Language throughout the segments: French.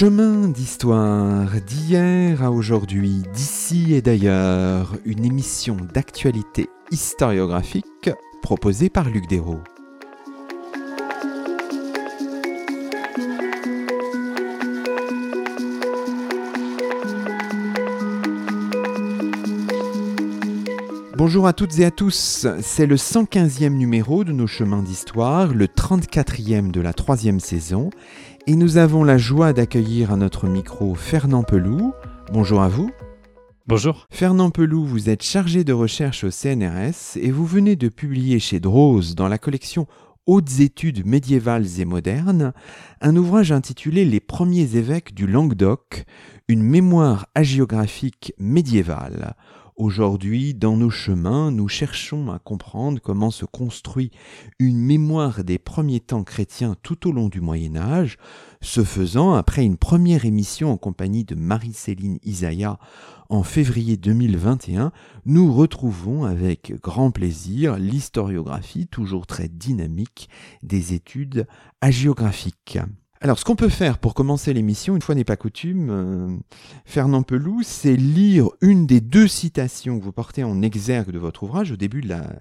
Chemin d'histoire d'hier à aujourd'hui, d'ici et d'ailleurs, une émission d'actualité historiographique proposée par Luc Dérault. Bonjour à toutes et à tous, c'est le 115e numéro de nos chemins d'histoire, le 34e de la troisième saison, et nous avons la joie d'accueillir à notre micro Fernand Peloux. Bonjour à vous. Bonjour. Fernand Peloux, vous êtes chargé de recherche au CNRS et vous venez de publier chez Drose dans la collection Hautes études médiévales et modernes, un ouvrage intitulé Les premiers évêques du Languedoc, une mémoire hagiographique médiévale. Aujourd'hui, dans nos chemins, nous cherchons à comprendre comment se construit une mémoire des premiers temps chrétiens tout au long du Moyen Âge. Ce faisant, après une première émission en compagnie de Marie-Céline Isaya en février 2021, nous retrouvons avec grand plaisir l'historiographie toujours très dynamique des études hagiographiques. Alors, ce qu'on peut faire pour commencer l'émission, une fois n'est pas coutume, euh, Fernand Peloux, c'est lire une des deux citations que vous portez en exergue de votre ouvrage au début de la,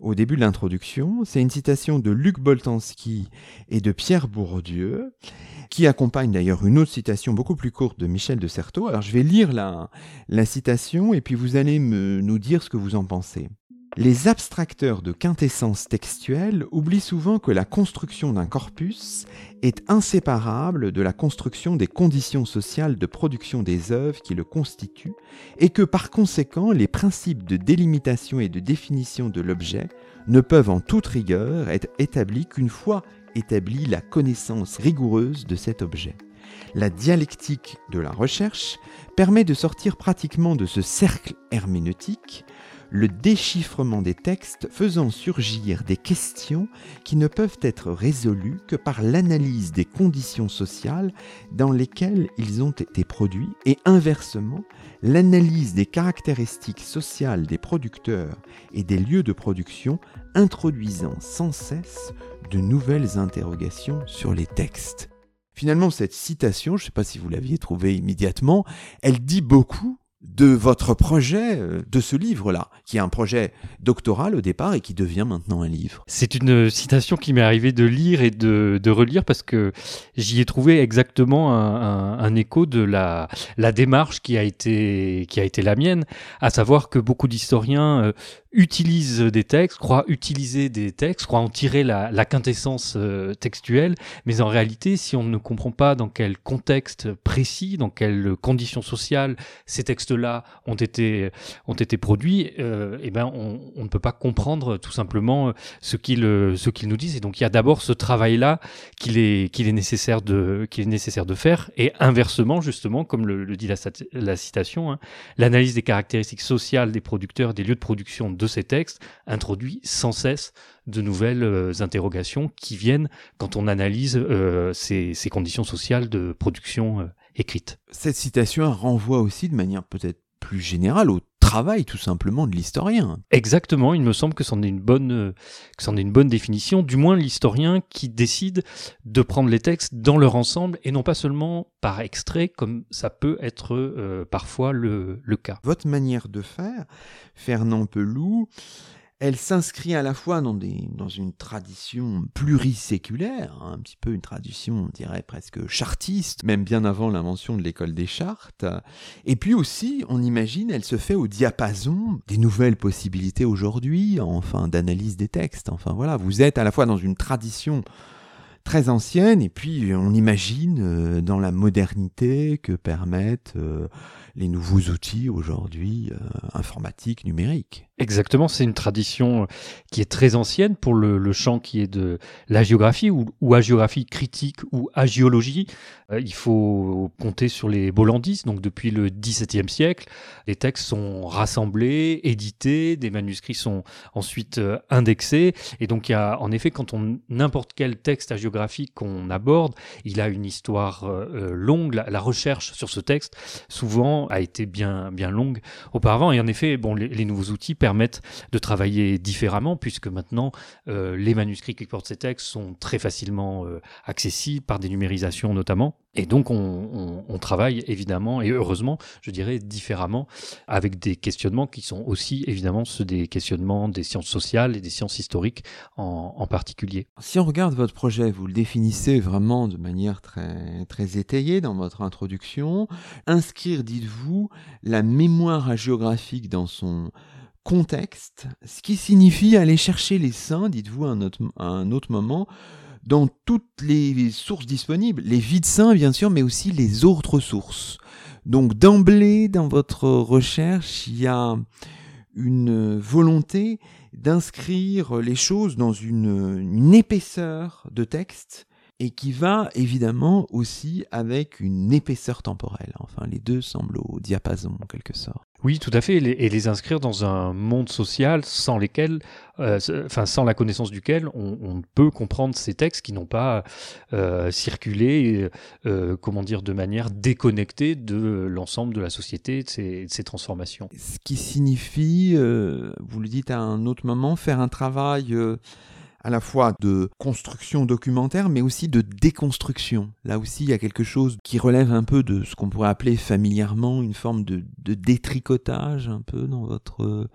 au début de l'introduction. C'est une citation de Luc Boltanski et de Pierre Bourdieu, qui accompagne d'ailleurs une autre citation beaucoup plus courte de Michel de Certeau. Alors, je vais lire la, la citation et puis vous allez me, nous dire ce que vous en pensez. Les abstracteurs de quintessence textuelle oublient souvent que la construction d'un corpus est inséparable de la construction des conditions sociales de production des œuvres qui le constituent, et que par conséquent les principes de délimitation et de définition de l'objet ne peuvent en toute rigueur être établis qu'une fois établie la connaissance rigoureuse de cet objet. La dialectique de la recherche permet de sortir pratiquement de ce cercle herméneutique le déchiffrement des textes faisant surgir des questions qui ne peuvent être résolues que par l'analyse des conditions sociales dans lesquelles ils ont été produits et inversement l'analyse des caractéristiques sociales des producteurs et des lieux de production introduisant sans cesse de nouvelles interrogations sur les textes. Finalement, cette citation, je ne sais pas si vous l'aviez trouvée immédiatement, elle dit beaucoup de votre projet, euh, de ce livre-là, qui est un projet doctoral au départ et qui devient maintenant un livre. C'est une citation qui m'est arrivé de lire et de, relire parce que j'y ai trouvé exactement un, écho de la, démarche qui a, été, qui a été la mienne, à savoir que beaucoup d'historiens euh, utilise des textes, croit utiliser des textes, croit en tirer la, quintessence euh, textuelle, mais en réalité, si on ne comprend pas dans quel contexte précis, dans quelles conditions sociales ces textes-là ont été ont été produits, euh, eh ben on, ne peut pas comprendre tout simplement ce qu'ils qu'ils nous disent. Et donc il y a d'abord ce travail-là qu'il est est nécessaire de est nécessaire de faire, et inversement justement, comme le, dit la, la citation, hein, l'analyse des caractéristiques sociales des producteurs, des lieux de production de ces textes introduit sans cesse de nouvelles euh, interrogations qui viennent quand on analyse euh, ces, conditions sociales de production euh, écrite. Cette citation renvoie aussi de manière peut-être plus générale au travail tout simplement de l'historien. Exactement, il me semble que c'en est une bonne que c'en est une bonne définition, du moins l'historien qui décide de prendre les textes dans leur ensemble et non pas seulement par extrait comme ça peut être parfois le, le cas. Votre manière de faire, Fernand Peloux, elle s'inscrit à la fois dans, des, une tradition pluriséculaire, hein, un petit peu une tradition, on dirait presque chartiste, même bien avant l'invention de l'école des chartes, et puis aussi, on imagine, elle se fait au diapason des nouvelles possibilités aujourd'hui, enfin d'analyse des textes, enfin voilà, vous êtes à la fois dans une tradition très ancienne, et puis on imagine euh, dans la modernité que permettent euh, les nouveaux outils aujourd'hui euh, informatiques, numériques. Exactement, c'est une tradition euh, qui est très ancienne pour le, le champ qui est de la géographie ou, ou agiographie critique ou agiologie. Euh, il faut compter sur les Bollandis, donc depuis le XVIIe siècle, les textes sont rassemblés, édités, des manuscrits sont ensuite euh, indexés, et donc il y a en effet quand on n'importe quel texte hagiographique qu'on aborde, il a une histoire longue. La, recherche sur ce texte souvent a été bien bien longue auparavant, et en effet, bon, les nouveaux outils permettent de travailler différemment, puisque maintenant, les manuscrits qui portent ces textes sont très facilement accessibles par des numérisations notamment. Et donc, on, travaille évidemment, et heureusement, je dirais, différemment, avec des questionnements qui sont aussi évidemment ceux des questionnements des sciences sociales et des sciences historiques en, particulier. Si on regarde votre projet, vous le définissez vraiment de manière très, très étayée dans votre introduction. Inscrire, dites-vous, la mémoire hagiographique dans son contexte, ce qui signifie aller chercher les saints, dites-vous à un autre moment, dans toutes les sources disponibles, les vides saints bien sûr, mais aussi les autres sources. Donc d'emblée dans votre recherche, il y a une volonté d'inscrire les choses dans une, une, épaisseur de texte et qui va évidemment aussi avec une épaisseur temporelle. Enfin, les deux semblent au diapason en quelque sorte. Oui, tout à fait, et les, inscrire dans un monde social sans lesquels, euh, enfin sans la connaissance duquel, on, peut comprendre ces textes qui n'ont pas euh, circulé, euh, comment dire, de manière déconnectée de l'ensemble de la société, de ces, de ces, transformations. Ce qui signifie, vous le dites à un autre moment, faire un travail à la fois de construction documentaire, mais aussi de déconstruction. Là aussi, il y a quelque chose qui relève un peu de ce qu'on pourrait appeler familièrement une forme de, détricotage, un peu dans votre euh,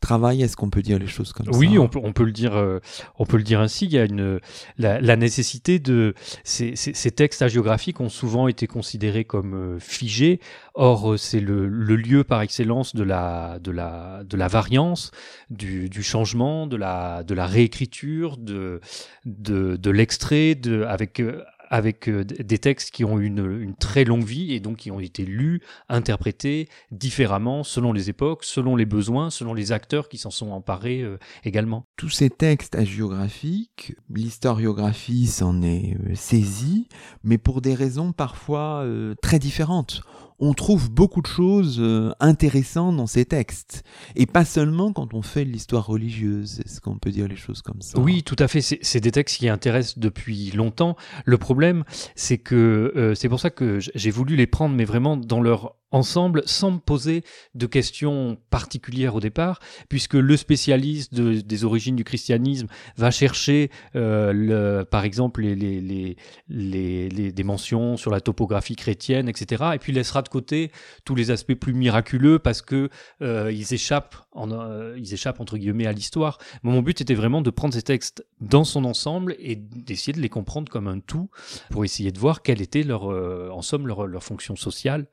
travail. Est-ce qu'on peut dire les choses comme ça? Oui, on peut, on peut le dire. Euh, on peut le dire ainsi. Il y a une la, nécessité de ces, textes hagiographiques ont souvent été considérés comme euh, figés. Or, c'est le, lieu par excellence de la de la de la variance, du, du changement, de la de la réécriture de, de, de l'extrait, de, avec, euh, avec euh, des textes qui ont une, une très longue vie et donc qui ont été lus, interprétés différemment selon les époques, selon les besoins, selon les acteurs qui s'en sont emparés euh, également. Tous ces textes hagiographiques, l'historiographie s'en est saisie, mais pour des raisons parfois très différentes on trouve beaucoup de choses euh, intéressantes dans ces textes. Et pas seulement quand on fait l'histoire religieuse. Est-ce qu'on peut dire les choses comme ça? Oui, tout à fait. C'est des textes qui intéressent depuis longtemps. Le problème, c'est que euh, c'est pour ça que j'ai voulu les prendre, mais vraiment dans leur ensemble sans me poser de questions particulières au départ, puisque le spécialiste des origines du christianisme va chercher, euh, par exemple, les, les, les, les, des mentions sur la topographie chrétienne, etc., et puis laissera de côté tous les aspects plus miraculeux parce que euh, ils échappent, en, euh, ils échappent entre guillemets à l'histoire. Mon but était vraiment de prendre ces textes dans son ensemble et d'essayer de les comprendre comme un tout pour essayer de voir quelle était leur, en somme, leur, leur fonction sociale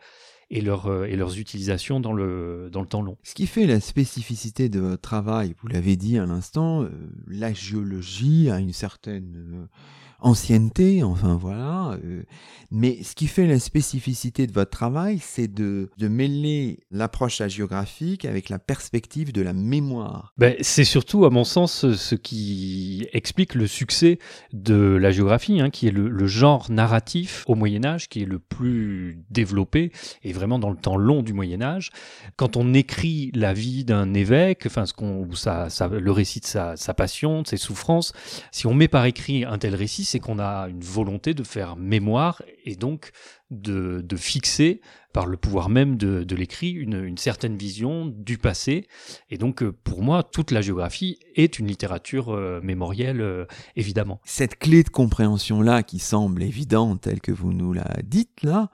et, leur, euh, et leurs utilisations dans le, dans le temps long. Ce qui fait la spécificité de votre travail, vous l'avez dit à l'instant, euh, la géologie a une certaine euh, ancienneté, enfin voilà. Euh, mais ce qui fait la spécificité de votre travail, c'est de, de mêler l'approche géographique avec la perspective de la mémoire. Ben, c'est surtout, à mon sens, ce qui explique le succès de la géographie, hein, qui est le, genre narratif au Moyen Âge, qui est le plus développé et vraiment dans le temps long du Moyen Âge. Quand on écrit la vie d'un évêque, enfin ce qu'on, ça, ça, le récit de sa, sa passion, de ses souffrances, si on met par écrit un tel récit, c'est qu'on a une volonté de faire mémoire et donc de, fixer par le pouvoir même de, l'écrit une, certaine vision du passé. Et donc euh, pour moi, toute la géographie est une littérature euh, mémorielle, euh, évidemment. Cette clé de compréhension-là, qui semble évidente telle que vous nous la dites là,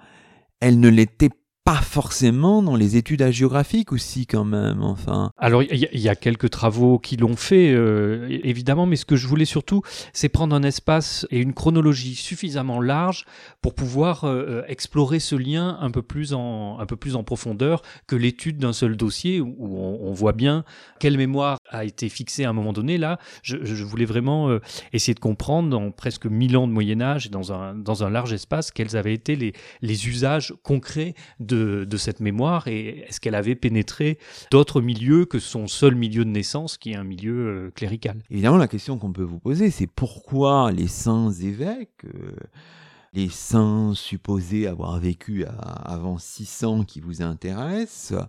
elle ne l'était pas forcément dans les études géographiques aussi quand même, enfin. Alors il y, a quelques travaux qui l'ont fait, euh, évidemment, mais ce que je voulais surtout, c'est prendre un espace et une chronologie suffisamment large pour pouvoir euh, euh, explorer ce lien un peu plus en, un peu plus en profondeur que l'étude d'un seul dossier où on, voit bien quelle mémoire a été fixée à un moment donné. Là, je, voulais vraiment essayer de comprendre dans presque mille ans de Moyen Âge et dans un, dans un large espace quels avaient été les, les usages concrets de de, cette mémoire et est-ce qu'elle avait pénétré d'autres milieux que son seul milieu de naissance qui est un milieu euh, clérical? Évidemment, la question qu'on peut vous poser, c'est pourquoi les saints évêques, euh, les saints supposés avoir vécu avant 600 qui vous intéressent,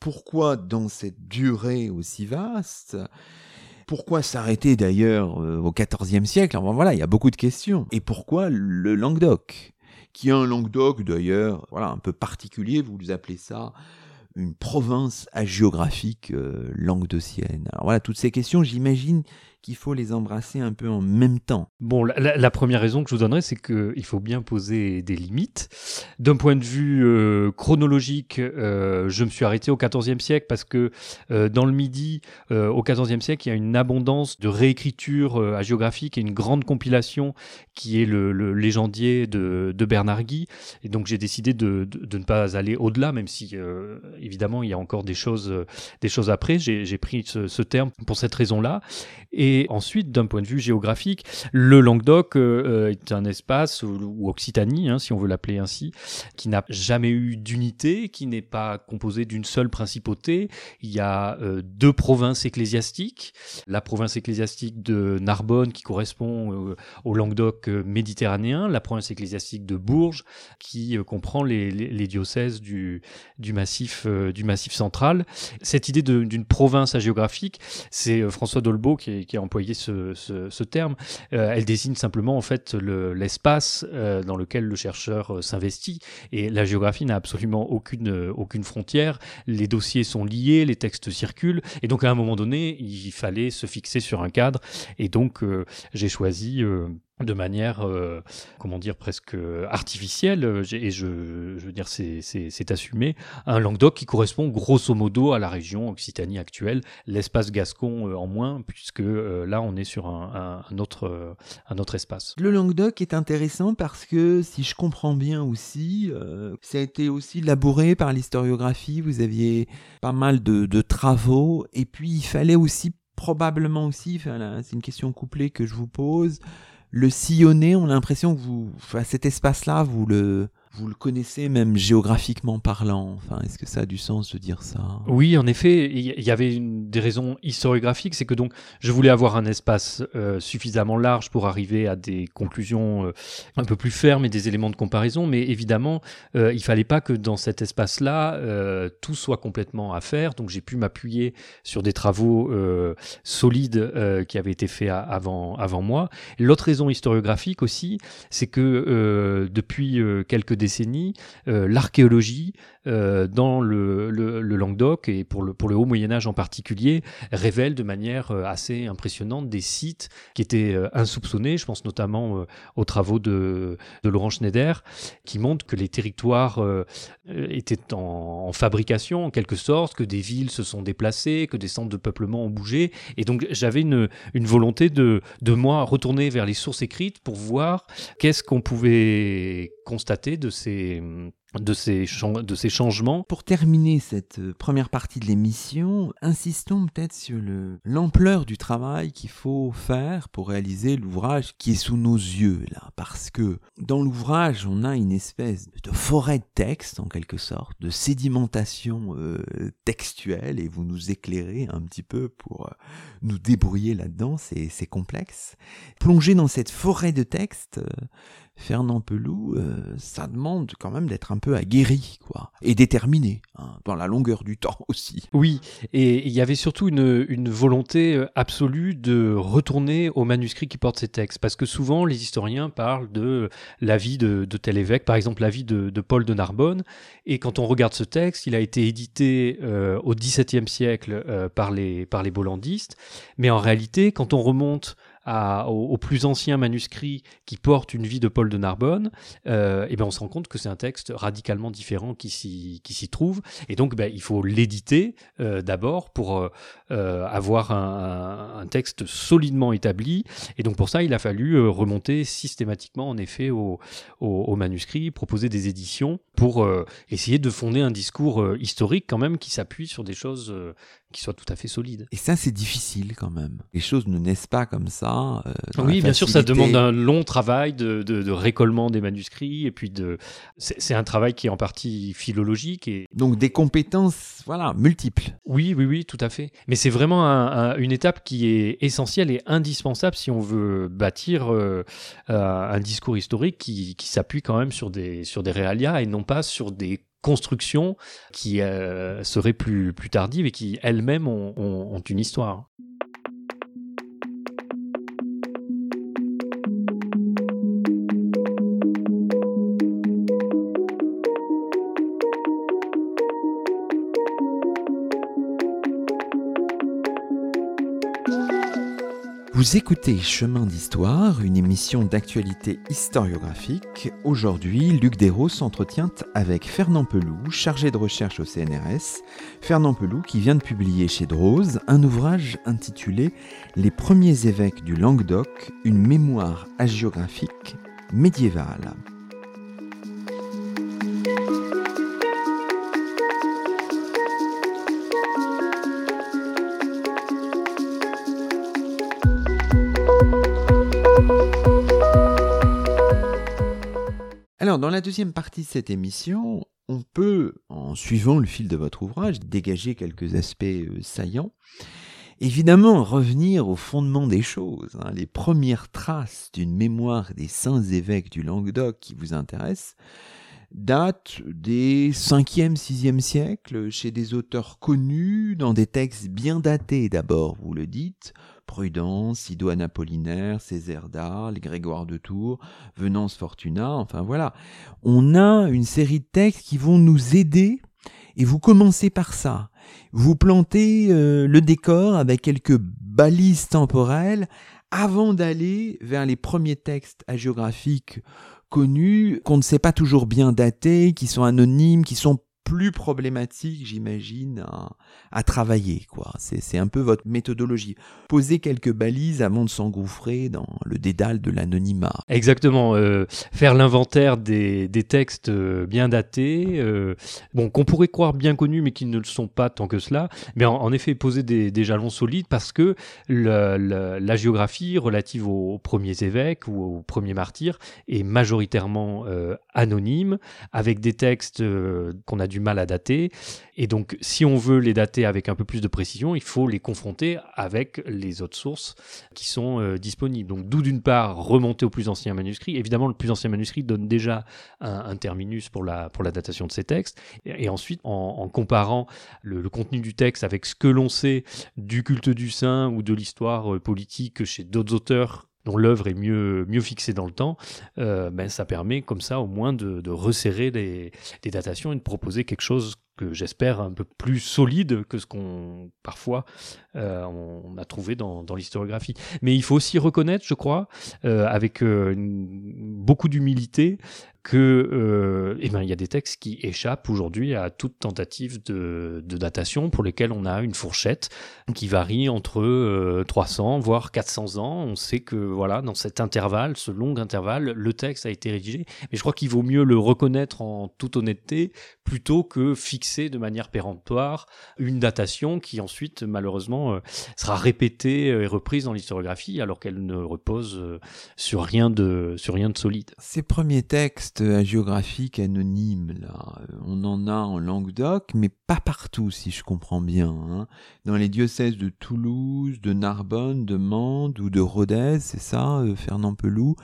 pourquoi dans cette durée aussi vaste pourquoi s'arrêter d'ailleurs euh, au XIVe siècle? Enfin voilà, il y a beaucoup de questions. Et pourquoi le Languedoc? Qui a un Languedoc d'ailleurs, voilà, un peu particulier, vous appelez ça une province hagiographique euh, languedocienne. Alors voilà, toutes ces questions, j'imagine qu'il faut les embrasser un peu en même temps. Bon, la, première raison que je vous donnerais, c'est qu'il faut bien poser des limites. D'un point de vue euh, chronologique, euh, je me suis arrêté au XIVe siècle parce que euh, dans le Midi, au XIVe siècle, il y a une abondance de réécriture hagiographique et une grande compilation qui est le, légendier de, Bernard Guy. Et donc j'ai décidé de, ne pas aller au-delà, même si évidemment il y a encore des choses, des choses après. J'ai pris ce, ce terme pour cette raison-là. Et et ensuite, d'un point de vue géographique, le Languedoc euh, euh, est un espace, ou, Occitanie, hein, si on veut l'appeler ainsi, qui n'a jamais eu d'unité, qui n'est pas composé d'une seule principauté. Il y a euh, deux provinces ecclésiastiques. La province ecclésiastique de Narbonne, qui correspond au Languedoc méditerranéen, la province ecclésiastique de Bourges, qui comprend les, diocèses du, du, massif, du massif central. Cette idée d'une province géographique, c'est François Dolbeau qui, qui a employé ce, terme. Euh, elle désigne simplement en fait l'espace euh, dans lequel le chercheur euh, s'investit. Et la géographie n'a absolument aucune, aucune frontière. Les dossiers sont liés, les textes circulent. Et donc à un moment donné, il fallait se fixer sur un cadre. Et donc j'ai choisi de manière, euh, comment dire, presque artificielle, euh, et je, veux dire, c'est assumé, un Languedoc qui correspond grosso modo à la région Occitanie actuelle, l'espace gascon euh, en moins, puisque là on est sur un, autre, un autre espace. Le Languedoc est intéressant parce que, si je comprends bien aussi, ça a été aussi labouré par l'historiographie, vous aviez pas mal de, travaux, et puis il fallait aussi, probablement aussi, c'est une question couplée que je vous pose, le sillonner, on a l'impression que vous, à cet espace-là, vous le, vous le connaissez même géographiquement parlant. Enfin, est-ce que ça a du sens de dire ça? Oui, en effet, il y avait des raisons historiographiques, c'est que donc je voulais avoir un espace euh, suffisamment large pour arriver à des conclusions euh, un peu plus fermes et des éléments de comparaison, mais évidemment, euh, il fallait pas que dans cet espace-là tout soit complètement à faire. Donc j'ai pu m'appuyer sur des travaux solides qui avaient été faits avant avant moi. L'autre raison historiographique aussi, c'est que depuis quelques décennies, euh, l'archéologie euh, dans le, Languedoc et pour le, haut Moyen Âge en particulier révèle de manière euh, assez impressionnante des sites qui étaient insoupçonnés. Je pense notamment aux travaux de, Laurent Schneider qui montrent que les territoires étaient en, fabrication en quelque sorte, que des villes se sont déplacées, que des centres de peuplement ont bougé. Et donc j'avais une, une volonté de, de moi retourner vers les sources écrites pour voir qu'est-ce qu'on pouvait constater de ces, de ces, changements. Pour terminer cette euh, première partie de l'émission, insistons peut-être sur l'ampleur du travail qu'il faut faire pour réaliser l'ouvrage qui est sous nos yeux là, parce que dans l'ouvrage on a une espèce de forêt de texte en quelque sorte, de sédimentation euh, textuelle et vous nous éclairez un petit peu pour euh, nous débrouiller là-dedans, c'est complexe. Plonger dans cette forêt de texte, Fernand Pelou, euh, ça demande quand même d'être un peu aguerri, quoi, et déterminé, hein, dans la longueur du temps aussi. Oui, et il y avait surtout une, une, volonté euh, absolue de retourner au manuscrit qui porte ces textes, parce que souvent les historiens parlent de la vie de, de tel évêque, par exemple la vie de, de, Paul de Narbonne, et quand on regarde ce texte, il a été édité euh, au XVIIe siècle par les par les bollandistes, mais en réalité, quand on remonte aux, plus anciens manuscrits qui portent une vie de Paul de Narbonne, euh, et ben on se rend compte que c'est un texte radicalement différent qui s'y trouve, et donc ben, il faut l'éditer euh, d'abord pour euh, avoir un, texte solidement établi, et donc pour ça il a fallu remonter systématiquement en effet au, au, au manuscrit, proposer des éditions pour euh, essayer de fonder un discours historique quand même qui s'appuie sur des choses qui soit tout à fait solide. Et ça, c'est difficile quand même. Les choses ne naissent pas comme ça. Euh, oui, bien sûr, ça demande un long travail de, de, récollement des manuscrits, et puis de. C'est un travail qui est en partie philologique et. Donc des compétences, voilà, multiples. Oui, oui, oui, tout à fait. Mais c'est vraiment une étape qui est essentielle et indispensable si on veut bâtir euh, euh, un discours historique qui, qui s'appuie quand même sur des sur des réalia et non pas sur des construction qui euh, serait plus, plus tardive et qui elles-mêmes ont, une histoire. Vous écoutez Chemin d'Histoire, une émission d'actualité historiographique. Aujourd'hui, Luc Desros s'entretient avec Fernand Peloux, chargé de recherche au CNRS. Fernand Peloux qui vient de publier chez Drose un ouvrage intitulé Les premiers évêques du Languedoc, une mémoire hagiographique médiévale. Dans la deuxième partie de cette émission, on peut, en suivant le fil de votre ouvrage, dégager quelques aspects euh, saillants. Évidemment, revenir au fondement des choses, hein, les premières traces d'une mémoire des saints évêques du Languedoc qui vous intéressent, datent des 5e, 6e siècles, chez des auteurs connus, dans des textes bien datés d'abord, vous le dites, Prudence, Sidoine Apollinaire, Césaire d'Arles, Grégoire de Tours, Venance Fortuna, enfin voilà. On a une série de textes qui vont nous aider et vous commencez par ça. Vous plantez euh, le décor avec quelques balises temporelles avant d'aller vers les premiers textes hagiographiques connus qu'on ne sait pas toujours bien dater, qui sont anonymes, qui sont plus problématique, j'imagine, à, travailler. quoi. C'est un peu votre méthodologie. Poser quelques balises avant de s'engouffrer dans le dédale de l'anonymat. Exactement. Euh, faire l'inventaire des, textes euh, bien datés, euh, bon, qu'on pourrait croire bien connus, mais qui ne le sont pas tant que cela. Mais en, effet, poser des, jalons solides parce que la, géographie relative aux, premiers évêques ou aux premiers martyrs est majoritairement anonyme, avec des textes qu'on a dû mal à dater. Et donc, si on veut les dater avec un peu plus de précision, il faut les confronter avec les autres sources qui sont euh, disponibles. Donc, d'où d'une part remonter au plus ancien manuscrit. Évidemment, le plus ancien manuscrit donne déjà un, terminus pour la, pour la datation de ces textes. Et, ensuite, en, comparant le, contenu du texte avec ce que l'on sait du culte du saint ou de l'histoire euh, politique chez d'autres auteurs dont l'œuvre est mieux, mieux fixée dans le temps, euh, ben, ça permet comme ça au moins de, resserrer les, les, datations et de proposer quelque chose que j'espère un peu plus solide que ce qu'on parfois euh, on a trouvé dans, l'historiographie. Mais il faut aussi reconnaître, je crois, euh, avec euh, beaucoup d'humilité, que eh ben, il y a des textes qui échappent aujourd'hui à toute tentative de, de, datation pour lesquels on a une fourchette qui varie entre 300 voire 400 ans. On sait que voilà dans cet intervalle, ce long intervalle, le texte a été rédigé. Mais je crois qu'il vaut mieux le reconnaître en toute honnêteté plutôt que fixer de manière péremptoire une datation qui ensuite malheureusement euh, sera répétée euh, et reprise dans l'historiographie alors qu'elle ne repose euh, sur rien de sur rien de solide. Ces premiers textes hagiographiques anonymes on en a en Languedoc mais pas partout si je comprends bien. Hein. Dans les diocèses de Toulouse, de Narbonne, de Mende ou de Rodez, c'est ça, Fernand Peloux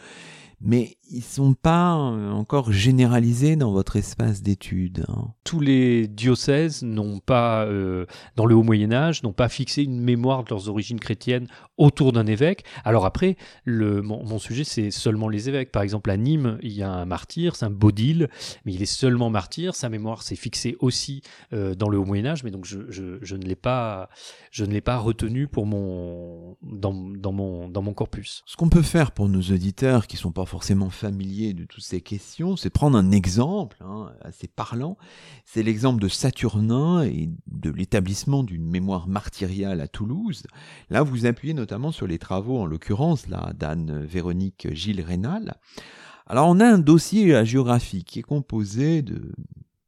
mais ils sont pas euh, encore généralisés dans votre espace d'études. Hein. Tous les diocèses n'ont pas, euh, dans le haut Moyen Âge, n'ont pas fixé une mémoire de leurs origines chrétiennes autour d'un évêque. Alors après, le, mon, sujet, c'est seulement les évêques. Par exemple, à Nîmes, il y a un martyr, c'est un Baudil, mais il est seulement martyr. Sa mémoire s'est fixée aussi euh, dans le haut Moyen Âge, mais donc je, je, je ne l'ai pas, je ne l'ai pas retenu pour mon, dans, dans, mon, dans mon corpus. Ce qu'on peut faire pour nos auditeurs qui sont pas forcément familiers de toutes ces questions, c'est prendre un exemple hein, assez parlant. C'est l'exemple de Saturnin et de l'établissement d'une mémoire martyriale à Toulouse. Là, vous appuyez notamment sur les travaux, en l'occurrence, là, d'Anne Véronique Gilles Rénal. Alors, on a un dossier géographique qui est composé de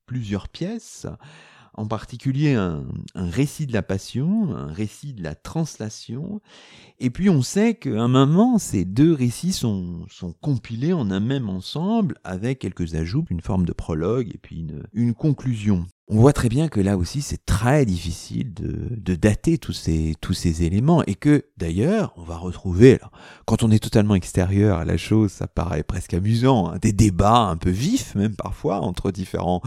plusieurs pièces en particulier un, récit de la passion, un récit de la translation, et puis on sait qu'à un moment, ces deux récits sont, compilés en un même ensemble, avec quelques ajouts, une forme de prologue et puis une, conclusion. On voit très bien que là aussi c'est très difficile de, dater tous ces, tous éléments et que d'ailleurs on va retrouver, quand on est totalement extérieur à la chose, ça paraît presque amusant, hein, des débats un peu vifs même parfois entre différents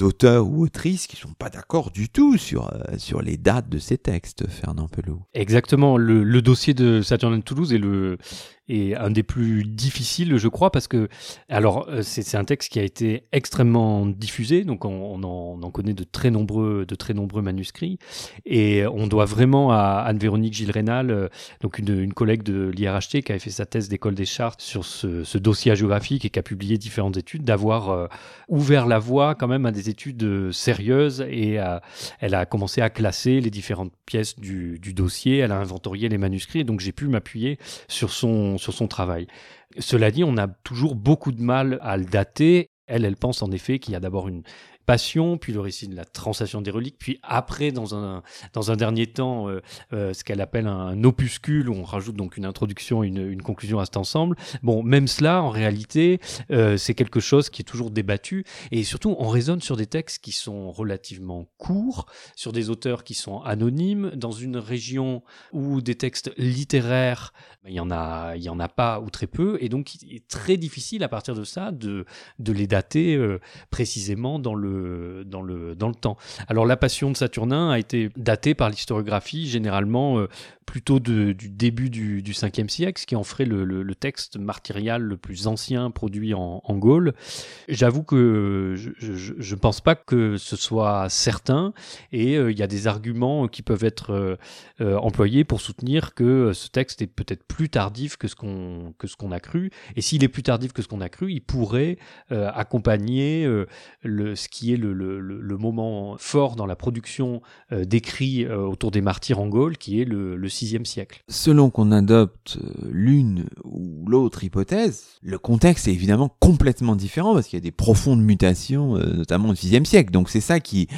auteurs ou autrices qui sont pas d'accord du tout sur, euh, sur les dates de ces textes, Fernand Pelot. Exactement. Le, le dossier de Saturnin de Toulouse est le, est un des plus difficiles, je crois, parce que, alors, euh, c'est un texte qui a été extrêmement diffusé, donc on, en, connaît de très nombreux, de très nombreux manuscrits, et on doit vraiment à Anne-Véronique Gilles Rénal, euh, donc une, collègue de l'IRHT qui avait fait sa thèse d'école des chartes sur ce, dossier géographique et qui a publié différentes études, d'avoir euh, ouvert la voie quand même à des études sérieuses et elle a commencé à classer les différentes pièces du, du dossier, elle a inventorié les manuscrits, et donc j'ai pu m'appuyer sur son, sur son travail. Cela dit, on a toujours beaucoup de mal à le dater. Elle, elle pense en effet qu'il y a d'abord une, Passion, puis le récit de la translation des reliques, puis après, dans un, dans un dernier temps, euh, euh, ce qu'elle appelle un, opuscule, où on rajoute donc une introduction, une, une conclusion à cet ensemble. Bon, même cela, en réalité, euh, c'est quelque chose qui est toujours débattu, et surtout, on raisonne sur des textes qui sont relativement courts, sur des auteurs qui sont anonymes, dans une région où des textes littéraires, il y en a, en a pas ou très peu, et donc il est très difficile à partir de ça de, de les dater précisément dans le dans, le, temps. Alors la passion de Saturnin a été datée par l'historiographie généralement plutôt du début du, du 5e siècle, ce qui en ferait le, texte martyrial le plus ancien produit en, Gaule. J'avoue que je ne pense pas que ce soit certain, et euh, il y a des arguments qui peuvent être euh, euh, employés pour soutenir que ce texte est peut-être plus tardif que ce qu'on qu'on a cru, et s'il est plus tardif que ce qu'on a cru, il pourrait accompagner le, ce qui est le, le, moment fort dans la production d'écrits autour des martyrs en Gaule, qui est le, le siècle. Selon qu'on adopte euh, l'une ou l'autre hypothèse, le contexte est évidemment complètement différent parce qu'il y a des profondes mutations, euh, notamment au VIe siècle. Donc c'est ça qui,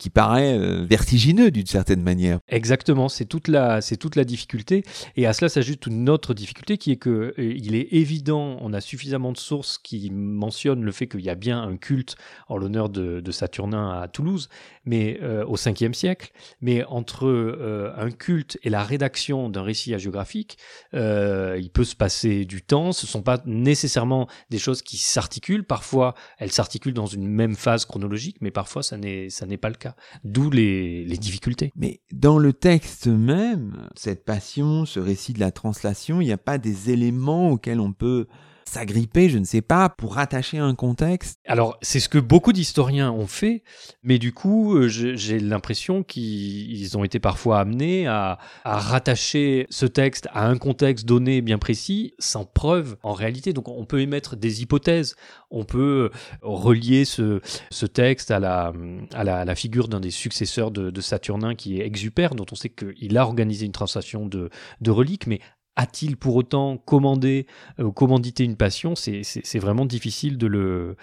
qui paraît euh, vertigineux d'une certaine manière. Exactement, c'est toute la c'est toute la difficulté et à cela s'ajoute une autre difficulté qui est que euh, il est évident, on a suffisamment de sources qui mentionnent le fait qu'il y a bien un culte en l'honneur de, Saturnin à Toulouse, mais euh, au 5e siècle, mais entre un culte et la rédaction d'un récit hagiographique, il peut se passer du temps, ce sont pas nécessairement des choses qui s'articulent, parfois elles s'articulent dans une même phase chronologique, mais parfois ça n'est ça n'est pas le cas. D'où les, difficultés. Mais dans le texte même, cette passion, ce récit de la translation, il n'y a pas des éléments auxquels on peut s'agripper, je ne sais pas, pour rattacher un contexte. Alors, c'est ce que beaucoup d'historiens ont fait, mais du coup, euh, j'ai l'impression qu'ils ont été parfois amenés à, rattacher ce texte à un contexte donné bien précis, sans preuve en réalité. Donc, on peut émettre des hypothèses, on peut relier ce, texte à la, figure d'un des successeurs de, Saturnin qui est Exupère, dont on sait qu'il a organisé une translation de reliques, mais a-t-il pour autant commandé ou euh, commandité une passion? C'est vraiment difficile de le.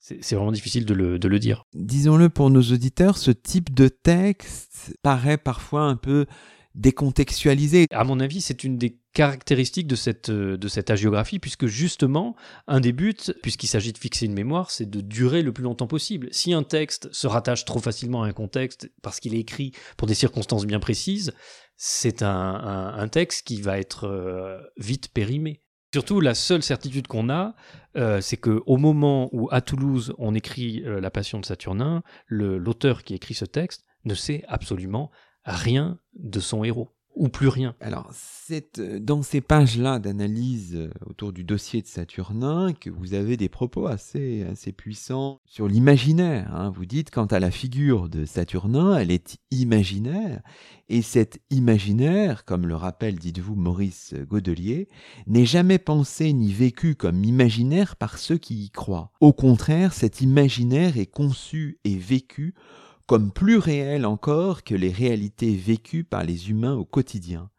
C'est vraiment difficile de le, de le dire. Disons-le pour nos auditeurs, ce type de texte paraît parfois un peu décontextualisé. À mon avis, c'est une des caractéristiques de cette, euh, de cette hagiographie, puisque justement, un des buts, puisqu'il s'agit de fixer une mémoire, c'est de durer le plus longtemps possible. Si un texte se rattache trop facilement à un contexte parce qu'il est écrit pour des circonstances bien précises, c'est un, texte qui va être euh, vite périmé. Surtout, la seule certitude qu'on a, euh, c'est qu'au moment où à Toulouse on écrit euh, La Passion de Saturnin, l'auteur qui écrit ce texte ne sait absolument rien de son héros ou plus rien. Alors, c'est euh, dans ces pages-là d'analyse euh, autour du dossier de Saturnin que vous avez des propos assez, assez puissants sur l'imaginaire. Hein. Vous dites, quant à la figure de Saturnin, elle est imaginaire, et cet imaginaire, comme le rappelle, dites-vous, Maurice Godelier, n'est jamais pensé ni vécu comme imaginaire par ceux qui y croient. Au contraire, cet imaginaire est conçu et vécu comme plus réel encore que les réalités vécues par les humains au quotidien.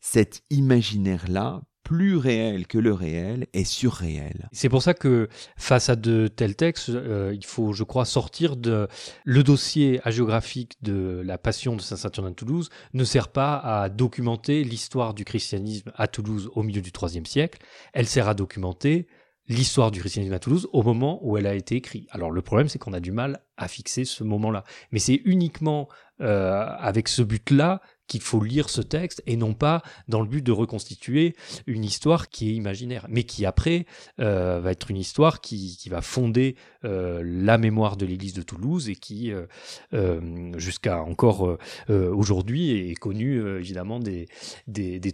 Cet imaginaire-là, plus réel que le réel, est surréel. C'est pour ça que face à de tels textes, euh, il faut, je crois, sortir de le dossier hagiographique de la Passion de Saint-Saturnin de Toulouse ne sert pas à documenter l'histoire du christianisme à Toulouse au milieu du IIIe siècle. Elle sert à documenter l'histoire du christianisme à Toulouse au moment où elle a été écrite. Alors le problème, c'est qu'on a du mal à fixer ce moment-là. Mais c'est uniquement euh, avec ce but-là qu'il faut lire ce texte et non pas dans le but de reconstituer une histoire qui est imaginaire, mais qui après euh, va être une histoire qui, va fonder euh, la mémoire de l'Église de Toulouse et qui, euh, jusqu'à encore aujourd'hui, est connue évidemment des,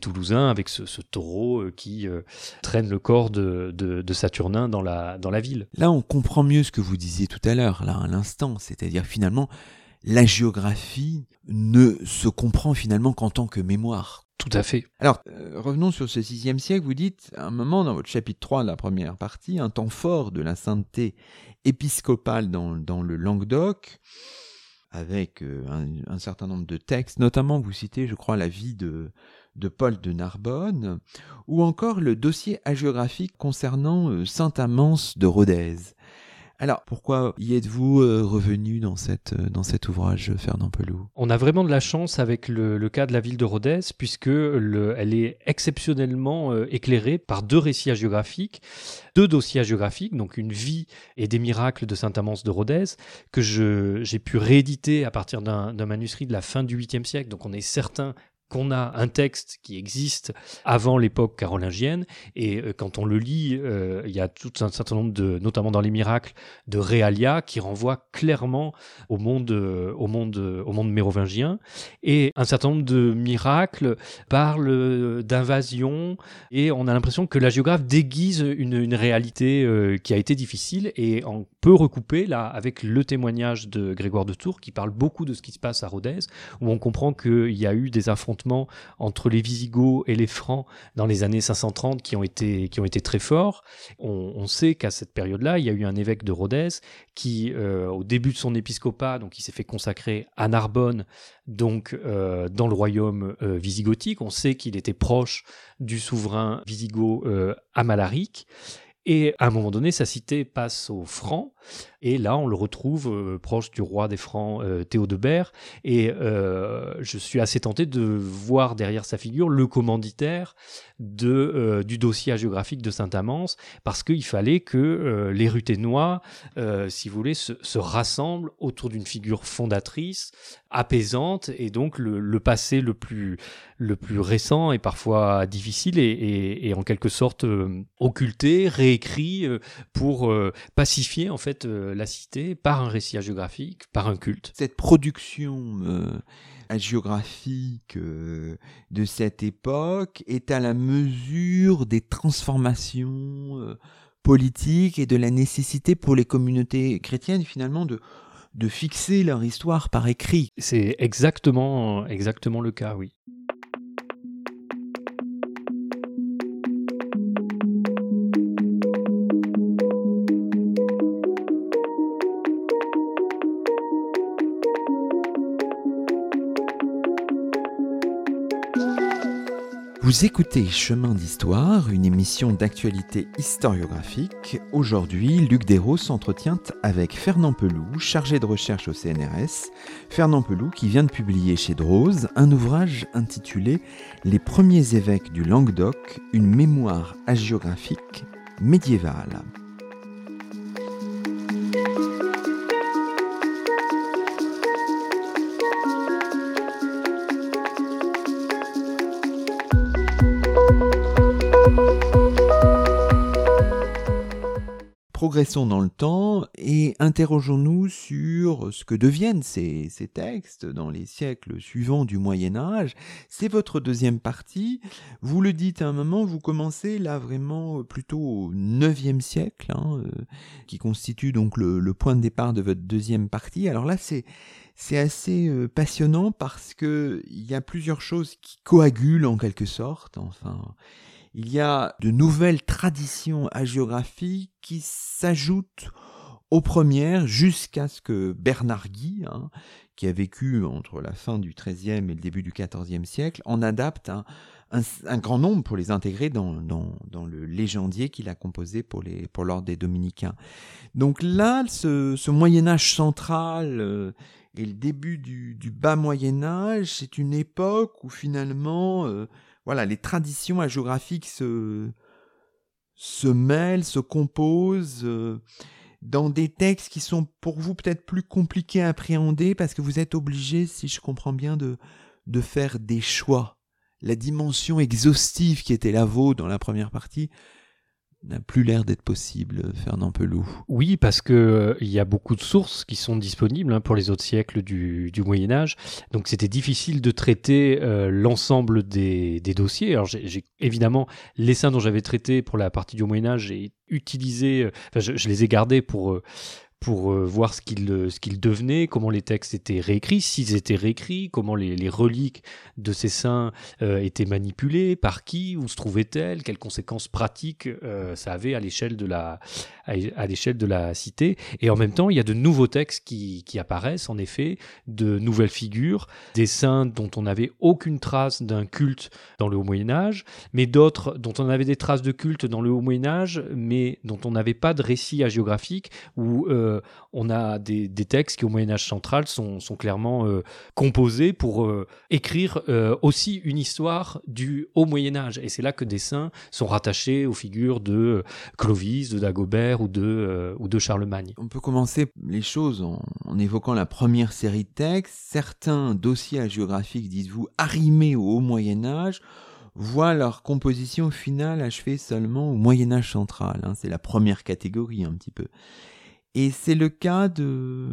Toulousains avec ce, taureau qui traîne le corps de, Saturnin dans la ville. Là, on comprend mieux ce que vous disiez tout à l'heure, là, à l'instant, c'est-à-dire finalement la géographie ne se comprend finalement qu'en tant que mémoire. Tout à fait. Alors, euh, revenons sur ce sixième siècle. Vous dites, à un moment, dans votre chapitre 3 de la première partie, un temps fort de la sainteté épiscopale dans, dans le Languedoc, avec euh, un, certain nombre de textes, notamment vous citez, je crois, la vie de, de Paul de Narbonne, ou encore le dossier hagiographique concernant euh, Saint Amance de Rodez. Alors, pourquoi y êtes-vous euh, revenu euh, dans cet ouvrage, Fernand Pelou? On a vraiment de la chance avec le, cas de la ville de Rodez, puisque le, elle est exceptionnellement euh, éclairée par deux récits hagiographiques, deux dossiers hagiographiques, donc une vie et des miracles de Saint-Amance de Rodez, que j'ai pu rééditer à partir d'un manuscrit de la fin du 8e siècle. Donc on est certain qu'on a un texte qui existe avant l'époque carolingienne. Et euh, quand on le lit, euh, il y a tout un certain nombre de, notamment dans les miracles, de réalia qui renvoient clairement au monde, euh, au monde, au monde mérovingien. Et un certain nombre de miracles parlent d'invasion. Et on a l'impression que la géographe déguise une, une réalité qui a été difficile et on peut recouper là avec le témoignage de Grégoire de Tours qui parle beaucoup de ce qui se passe à Rodez où on comprend qu'il y a eu des affrontements entre les Visigoths et les Francs dans les années 530 qui ont été, qui ont été très forts. On, sait qu'à cette période-là, il y a eu un évêque de Rodez qui, euh, au début de son épiscopat, donc il s'est fait consacrer à Narbonne, donc euh, dans le royaume euh, visigothique. On sait qu'il était proche du souverain visigoth Amalaric. Et à un moment donné, sa cité passe aux Francs, et là, on le retrouve euh, proche du roi des Francs, euh, Théodebert. Et euh, je suis assez tenté de voir derrière sa figure le commanditaire de, du dossier hagiographique de Saint-Amance, parce qu'il fallait que les Ruténois, si vous voulez, se, rassemblent autour d'une figure fondatrice, apaisante, et donc le, passé le plus, récent et parfois difficile et, en quelque sorte occulté, réécrit pour pacifier en fait la cité par un récit hagiographique, par un culte. Cette production euh, hagiographique euh, de cette époque est à la mesure des transformations euh, politiques et de la nécessité pour les communautés chrétiennes finalement de de fixer leur histoire par écrit. C'est exactement exactement le cas, oui. Vous écoutez Chemin d'Histoire, une émission d'actualité historiographique. Aujourd'hui, Luc Dérault s'entretient avec Fernand Peloux, chargé de recherche au CNRS. Fernand Peloux qui vient de publier chez Drose un ouvrage intitulé Les premiers évêques du Languedoc, une mémoire hagiographique médiévale. Progressons dans le temps et interrogeons-nous sur ce que deviennent ces, textes dans les siècles suivants du Moyen Âge. C'est votre deuxième partie. Vous le dites à un moment, vous commencez là vraiment plutôt au IXe siècle, hein, euh, qui constitue donc le, point de départ de votre deuxième partie. Alors là, c'est c'est assez euh, passionnant parce que il y a plusieurs choses qui coagulent en quelque sorte. Enfin, il y a de nouvelles traditions hagiographiques qui s'ajoutent aux premières jusqu'à ce que Bernard Guy, hein, qui a vécu entre la fin du XIIIe et le début du XIVe siècle, en adapte un, grand nombre pour les intégrer dans, le légendier qu'il a composé pour, l'ordre des dominicains. Donc là, ce, Moyen Âge central euh, et le début du, bas Moyen Âge, c'est une époque où finalement... Euh, voilà, les traditions hagiographiques se, se mêlent, se composent euh, dans des textes qui sont pour vous peut-être plus compliqués à appréhender parce que vous êtes obligé, si je comprends bien, de, de faire des choix. La dimension exhaustive qui était la vôtre dans la première partie n'a plus l'air d'être possible, Fernand Pelou. Oui, parce que euh, il y a beaucoup de sources qui sont disponibles hein, pour les autres siècles du, Moyen Âge, donc c'était difficile de traiter euh, l'ensemble des, dossiers. Alors j'ai évidemment les saints dont j'avais traité pour la partie du Moyen Âge, j'ai utilisé, euh, enfin, je, les ai gardés pour pour euh, voir ce qu'ils euh, ce qu'ils devenaient, comment les textes étaient réécrits, s'ils étaient réécrits, comment les, les reliques de ces saints euh, étaient manipulées, par qui, où se trouvaient-elles, quelles conséquences pratiques ça avait à l'échelle de la à, l'échelle de la cité. Et en même temps, il y a de nouveaux textes qui, qui apparaissent, en effet, de nouvelles figures, des saints dont on n'avait aucune trace d'un culte dans le Haut Moyen Âge, mais d'autres dont on avait des traces de culte dans le Haut Moyen Âge, mais dont on n'avait pas de récit hagiographique ou euh, on a des, textes qui au Moyen Âge central sont, clairement euh, composés pour euh, écrire aussi une histoire du Haut Moyen Âge. Et c'est là que des saints sont rattachés aux figures de Clovis, de Dagobert ou de, ou de Charlemagne. On peut commencer les choses en, évoquant la première série de textes. Certains dossiers hagiographiques, dites-vous, arrimés au Haut Moyen Âge, voient leur composition finale achevée seulement au Moyen Âge central. Hein. C'est la première catégorie un petit peu. Et c'est le cas de,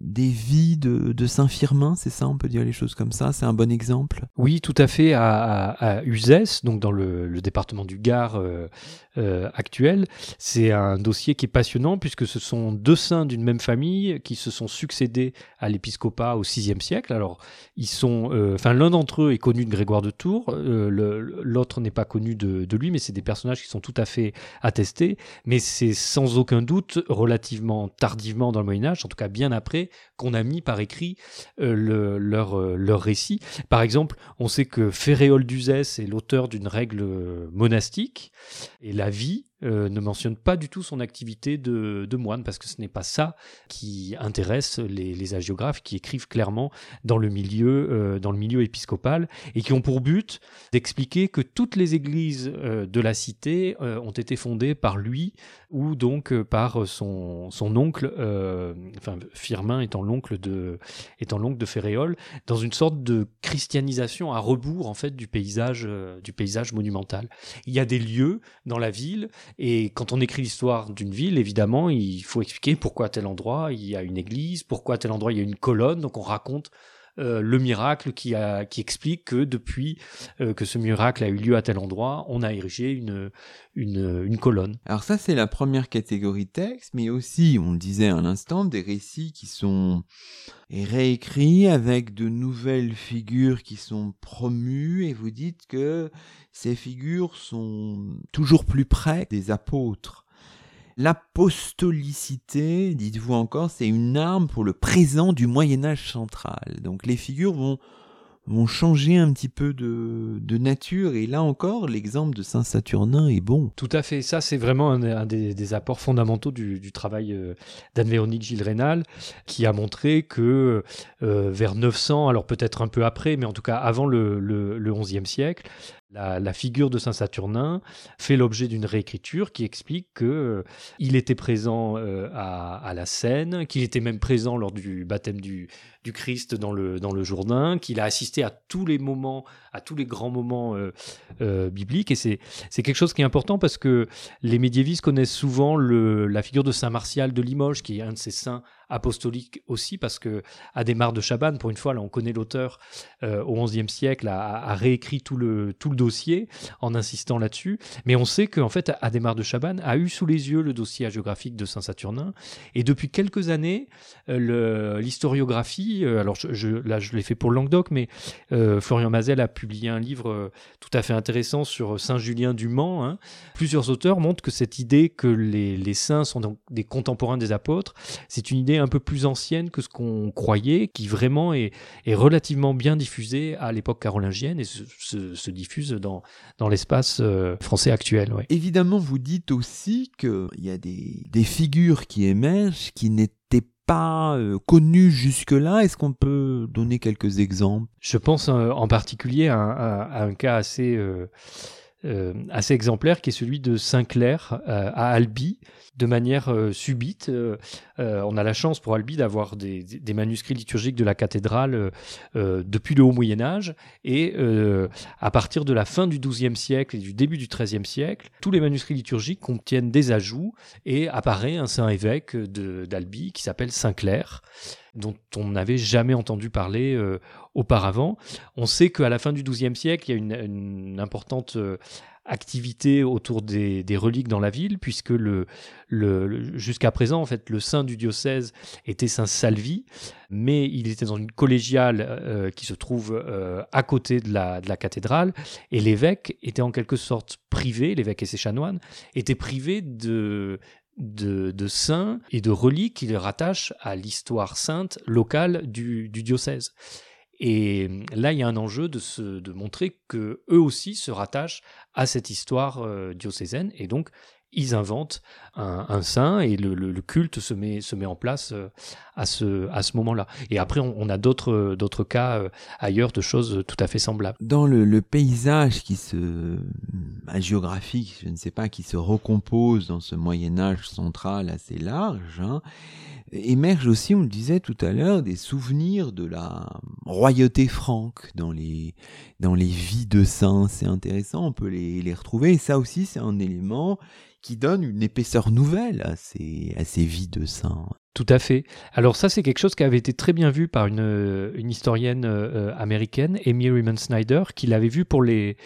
des vies de, de Saint-Firmin, c'est ça, on peut dire les choses comme ça, c'est un bon exemple? Oui, tout à fait, à, à, Uzès, donc dans le, département du Gard euh, euh, actuel. C'est un dossier qui est passionnant puisque ce sont deux saints d'une même famille qui se sont succédés à l'épiscopat au VIe siècle. Alors, ils sont, euh, l'un d'entre eux est connu de Grégoire de Tours, l'autre n'est pas connu de lui, mais c'est des personnages qui sont tout à fait attestés. Mais c'est sans aucun doute relativement tardivement dans le Moyen Âge, en tout cas bien après, qu'on a mis par écrit euh, leur, euh, leur récit. Par exemple, on sait que Féréol d'Uzès est l'auteur d'une règle monastique, et la vie euh, ne mentionne pas du tout son activité de, moine, parce que ce n'est pas ça qui intéresse les, hagiographes qui écrivent clairement dans le milieu, euh, dans le milieu épiscopal, et qui ont pour but d'expliquer que toutes les églises euh, de la cité ont été fondées par lui, ou donc par son, son oncle, enfin Firmin étant l'oncle de, étant l'oncle de Féréol, dans une sorte de christianisation à rebours en fait du paysage, du paysage monumental. Il y a des lieux dans la ville et quand on écrit l'histoire d'une ville, évidemment, il faut expliquer pourquoi à tel endroit il y a une église, pourquoi à tel endroit il y a une colonne. Donc on raconte euh, le miracle qui, a, qui explique que depuis euh, que ce miracle a eu lieu à tel endroit, on a érigé une, une, une colonne. Alors ça, c'est la première catégorie de texte, mais aussi, on le disait à l'instant, des récits qui sont réécrits avec de nouvelles figures qui sont promues, et vous dites que ces figures sont toujours plus près des apôtres. L'apostolicité, dites-vous encore, c'est une arme pour le présent du Moyen Âge central. Donc les figures vont, vont changer un petit peu de, de nature. Et là encore, l'exemple de Saint Saturnin est bon. Tout à fait. Ça, c'est vraiment un, des, apports fondamentaux du, travail euh, d'Anne-Véronique Gilles Rénal, qui a montré que euh, vers 900, alors peut-être un peu après, mais en tout cas avant le, le, le 11e siècle, la, figure de Saint Saturnin fait l'objet d'une réécriture qui explique que euh, était présent euh, à, la scène, qu'il était même présent lors du baptême du, Christ dans le, dans le Jourdain, qu'il a assisté à tous les moments, à tous les grands moments euh, bibliques. Et c'est, quelque chose qui est important parce que les médiévistes connaissent souvent la figure de Saint Martial de Limoges, qui est un de ces saints apostolique aussi, parce que Adhémar de Chabannes, pour une fois, là on connaît l'auteur euh, au XIe siècle, a, réécrit tout le, tout le dossier en insistant là-dessus. Mais on sait qu'en fait, Adhémar de Chabannes a eu sous les yeux le dossier géographique de Saint-Saturnin. Et depuis quelques années, euh, l'historiographie, euh, alors je, là je l'ai fait pour le Languedoc, mais Florian Mazel a publié un livre tout à fait intéressant sur Saint-Julien du Mans. Hein. Plusieurs auteurs montrent que cette idée que les, les saints sont donc des contemporains des apôtres, c'est une idée un peu plus ancienne que ce qu'on croyait, qui vraiment est, relativement bien diffusée à l'époque carolingienne et se, diffuse dans, dans l'espace euh, français actuel. Évidemment, vous dites aussi qu'il y a des, des figures qui émergent qui n'étaient pas euh, connues jusque-là. Est-ce qu'on peut donner quelques exemples? Je pense euh, en particulier à, un cas assez assez exemplaire qui est celui de Saint-Clair à Albi, de manière subite. on a la chance pour Albi d'avoir des, manuscrits liturgiques de la cathédrale depuis le haut Moyen Âge et à partir de la fin du XIIe siècle et du début du XIIIe siècle, tous les manuscrits liturgiques contiennent des ajouts et apparaît un saint évêque d'Albi qui s'appelle Saint-Clair dont on n'avait jamais entendu parler euh, auparavant. On sait qu'à la fin du XIIe siècle, il y a une, importante euh, activité autour des, reliques dans la ville, puisque le, jusqu'à présent, en fait, le saint du diocèse était saint Salvi, mais il était dans une collégiale euh, qui se trouve à côté de la, de la cathédrale, et l'évêque était en quelque sorte privé, l'évêque et ses chanoines, étaient privés de, de, saints et de reliques qui les rattachent à l'histoire sainte locale du, diocèse. Et là, il y a un enjeu de, se, de montrer que eux aussi se rattachent à cette histoire euh, diocésaine, et donc ils inventent un, saint et le, culte se met, se met en place euh, à ce, à ce moment-là. Et après, on, a d'autres, d'autres cas euh, ailleurs de choses tout à fait semblables. Dans le, paysage qui se, géographique, je ne sais pas, qui se recompose dans ce Moyen Âge central assez large, hein, émergent aussi, on le disait tout à l'heure, des souvenirs de la royauté franque dans les, dans les vies de saints. C'est intéressant, on peut les, les retrouver. Et ça aussi, c'est un élément qui donne une épaisseur nouvelle à ces, à ces vies de saints. Tout à fait. Alors ça, c'est quelque chose qui avait été très bien vu par une, une historienne euh, américaine, Amy Riemann Snyder, qui l'avait vu pour les,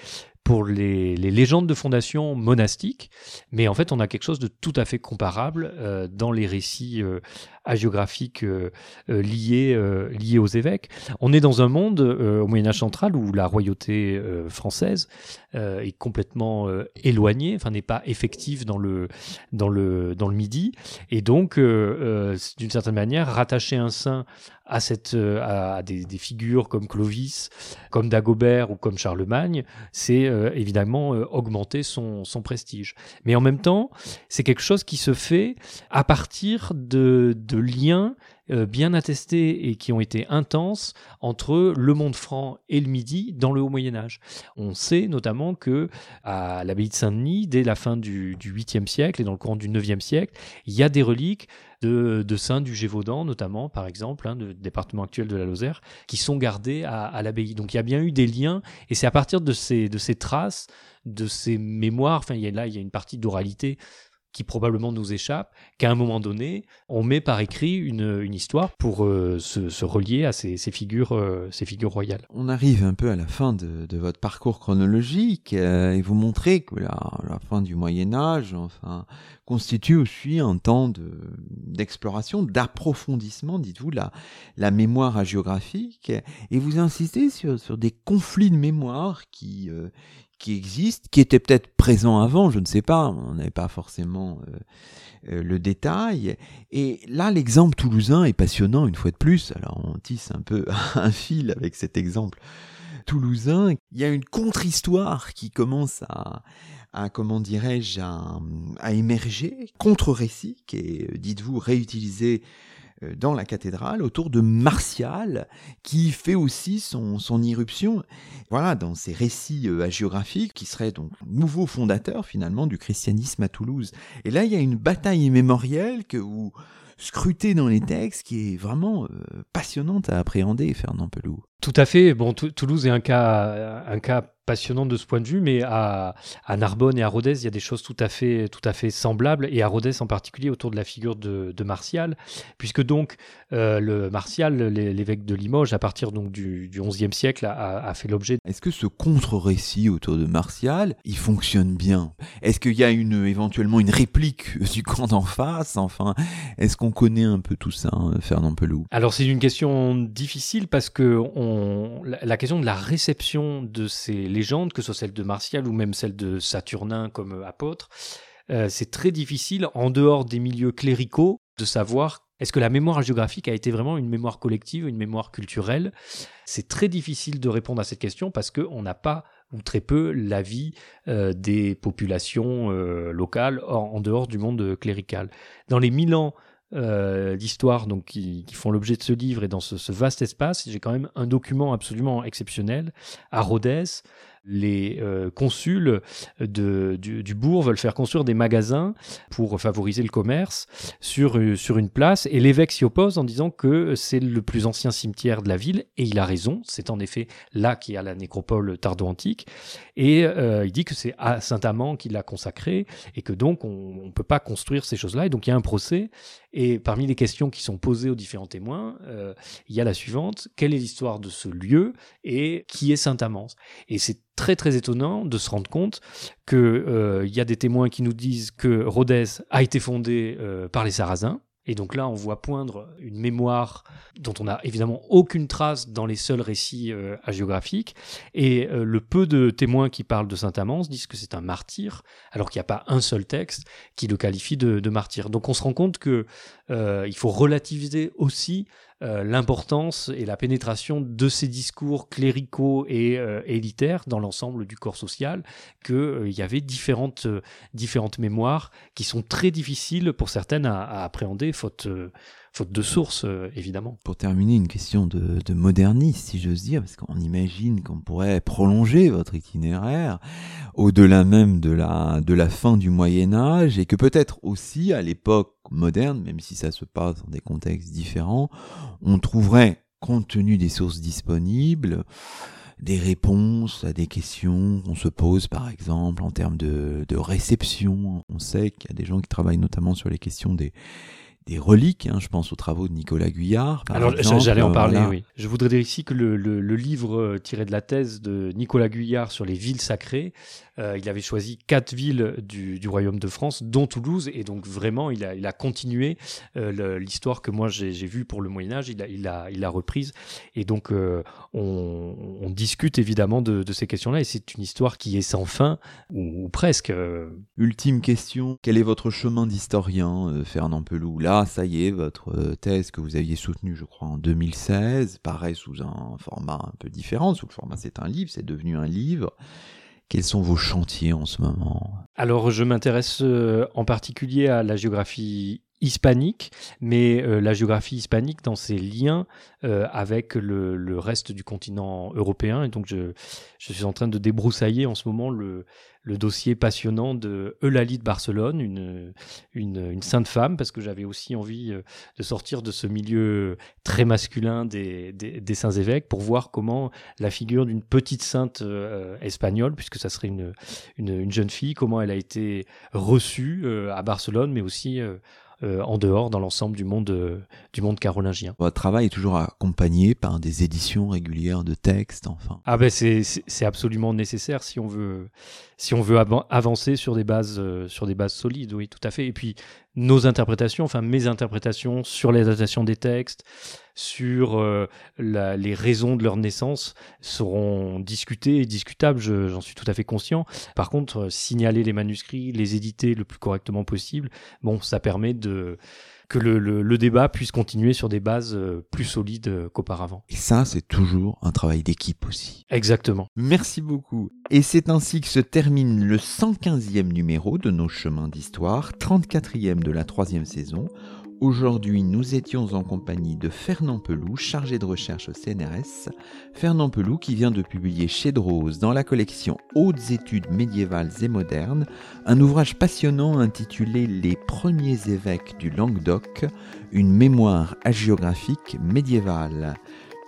pour les, légendes de fondation monastiques, mais en fait on a quelque chose de tout à fait comparable euh, dans les récits euh, hagiographiques euh, liés, liés aux évêques. On est dans un monde au Moyen Âge central où la royauté française est complètement éloignée, enfin n'est pas effective dans le, dans le, dans le Midi, et donc d'une certaine manière rattacher un saint à, cette, euh, à des, figures comme Clovis, comme Dagobert ou comme Charlemagne, c'est euh, évidemment euh, augmenter son, son, prestige. Mais en même temps, c'est quelque chose qui se fait à partir de, de liens bien attestés et qui ont été intenses entre le monde franc et le Midi dans le Haut Moyen Âge. On sait notamment que à l'abbaye de Saint-Denis, dès la fin du, du 8e siècle et dans le courant du 9e siècle, il y a des reliques de, saints du Gévaudan, notamment, par exemple, hein, du département actuel de la Lozère, qui sont gardés à, l'abbaye. Donc il y a bien eu des liens, et c'est à partir de ces, de ces traces, de ces mémoires, enfin, là, il y a une partie d'oralité qui probablement nous échappe, qu'à un moment donné, on met par écrit une, une histoire pour euh, se, relier à ces, ces figures, euh, ces figures royales. On arrive un peu à la fin de, de votre parcours chronologique euh, et vous montrez que la, fin du Moyen Âge enfin, constitue aussi un temps d'exploration, d'approfondissement, dites-vous, la, la mémoire géographique et vous insistez sur, sur des conflits de mémoire qui, qui existent, qui étaient peut-être présents avant, je ne sais pas, on n'avait pas forcément euh, euh, le détail. Et là, l'exemple toulousain est passionnant une fois de plus. Alors on tisse un peu un fil avec cet exemple toulousain. Il y a une contre-histoire qui commence à, à comment dirais-je, à, à, émerger, contre-récit, qui est, dites-vous, réutilisé dans la cathédrale autour de Martial, qui fait aussi son, son irruption voilà, dans ces récits euh, hagiographiques, qui serait donc nouveau fondateur finalement du christianisme à Toulouse. Et là, il y a une bataille mémorielle que vous scrutez dans les textes qui est vraiment euh, passionnante à appréhender, Fernand Pelou. Tout à fait. Bon, Toulouse est un cas, un cas passionnante de ce point de vue, mais à, Narbonne et à Rodez, il y a des choses tout à fait, tout à fait semblables, et à Rodez en particulier autour de la figure de, Martial, puisque donc euh, le Martial, l'évêque de Limoges, à partir donc du, XIe siècle, a, fait l'objet. Est-ce que ce contre-récit autour de Martial, il fonctionne bien? Est-ce qu'il y a une, éventuellement une réplique du camp d'en face? Enfin, est-ce qu'on connaît un peu tout ça, hein, Fernand Pelou Alors c'est une question difficile parce que on, la question de la réception de ces légendes, que ce soit celle de Martial ou même celle de Saturnin comme apôtre, euh, c'est très difficile, en dehors des milieux cléricaux, de savoir est-ce que la mémoire géographique a été vraiment une mémoire collective, une mémoire culturelle C'est très difficile de répondre à cette question parce qu'on n'a pas ou très peu l'avis euh, des populations euh, locales en, dehors du monde clérical. Dans les mille ans d'histoire donc qui, font l'objet de ce livre et dans ce, ce vaste espace, j'ai quand même un document absolument exceptionnel à Rhodes les euh, consuls de, du, bourg veulent faire construire des magasins pour favoriser le commerce sur, euh, sur une place. Et l'évêque s'y oppose en disant que c'est le plus ancien cimetière de la ville. Et il a raison, c'est en effet là qu'il y a la nécropole tardo-antique. Et euh, il dit que c'est à Saint-Amand qu'il l'a consacré et que donc on ne peut pas construire ces choses-là. Et donc il y a un procès. Et parmi les questions qui sont posées aux différents témoins, il y a la suivante. Quelle est l'histoire de ce lieu et qui est Saint-Amand Et c'est très très étonnant de se rendre compte qu'il euh, y a des témoins qui nous disent que Rhodes a été fondée euh, par les Sarrasins. Et donc là, on voit poindre une mémoire dont on n'a évidemment aucune trace dans les seuls récits euh, hagiographiques. Et euh, le peu de témoins qui parlent de Saint-Amance disent que c'est un martyr, alors qu'il n'y a pas un seul texte qui le qualifie de, martyr. Donc on se rend compte que euh, il faut relativiser aussi euh, l'importance et la pénétration de ces discours cléricaux et euh, élitaires dans l'ensemble du corps social, qu'il euh, y avait différentes, différentes mémoires qui sont très difficiles pour certaines à, à appréhender, faute faute de sources, euh, évidemment. Pour terminer, une question de, de moderniste, si j'ose dire, parce qu'on imagine qu'on pourrait prolonger votre itinéraire au-delà même de la, de la fin du Moyen Âge, et que peut-être aussi à l'époque moderne, même si ça se passe dans des contextes différents, on trouverait, compte tenu des sources disponibles, des réponses à des questions qu'on se pose, par exemple, en termes de réception. On sait qu'il y a des gens qui travaillent notamment sur les questions des, des reliques. Hein, je pense aux travaux de Nicolas Guyard. Alors j'allais en parler, oui. Je voudrais dire ici que le, le, le, livre euh, tiré de la thèse de Nicolas Guyard sur les villes sacrées, euh, il avait choisi quatre villes du, du, royaume de France, dont Toulouse, et donc vraiment il a, il a continué euh, l'histoire que moi j'ai vue pour le Moyen Âge, il a, il a, il a reprise, et donc euh, on, on, discute évidemment de, de ces questions-là, et c'est une histoire qui est sans fin, ou, ou presque. Ultime question, quel est votre chemin d'historien, Fernand Pelou? Là, ça y est, votre euh, thèse que vous aviez soutenue, je crois, en 2016, paraît sous un format un peu différent. Sous le format, c'est un livre, c'est devenu un livre. Quels sont vos chantiers en ce moment? Alors, je m'intéresse euh, en particulier à la géographie hispanique, mais euh, la géographie hispanique dans ses liens avec le, reste du continent européen. Et donc, je, suis en train de débroussailler en ce moment le, le dossier passionnant de Eulalie de Barcelone, une, une, sainte femme, parce que j'avais aussi envie euh, de sortir de ce milieu très masculin des, des, saints évêques pour voir comment la figure d'une petite sainte euh, espagnole, puisque ça serait une, une, une, jeune fille, comment elle a été reçue euh, à Barcelone, mais aussi euh, en dehors dans l'ensemble du monde euh, du monde carolingien. Votre travail est toujours accompagné par des éditions régulières de textes, enfin. Ah ben c'est c'est absolument nécessaire si on veut si on veut av avancer sur des bases euh, sur des bases solides, oui, tout à fait. Et puis nos interprétations, enfin mes interprétations sur les adaptations des textes, sur euh, les raisons de leur naissance seront discutées et discutables, j'en suis tout à fait conscient. Par contre, euh, signaler les manuscrits, les éditer le plus correctement possible, bon, ça permet de que le, le, le, débat puisse continuer sur des bases euh, plus solides euh, qu'auparavant. Et ça, c'est toujours un travail d'équipe aussi. Exactement. Merci beaucoup. Et c'est ainsi que se termine le 115e numéro de nos chemins d'histoire, 34e de la troisième saison. Aujourd'hui, nous étions en compagnie de Fernand Pelou, chargé de recherche au CNRS. Fernand Pelou qui vient de publier chez Drose dans la collection Hautes études médiévales et modernes un ouvrage passionnant intitulé Les premiers évêques du Languedoc, une mémoire hagiographique médiévale.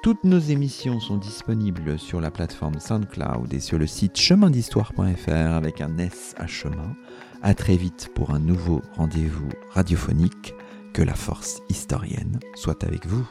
Toutes nos émissions sont disponibles sur la plateforme SoundCloud et sur le site chemindhistoire.fr avec un S à chemin. À très vite pour un nouveau rendez-vous radiophonique. Que la force historienne soit avec vous.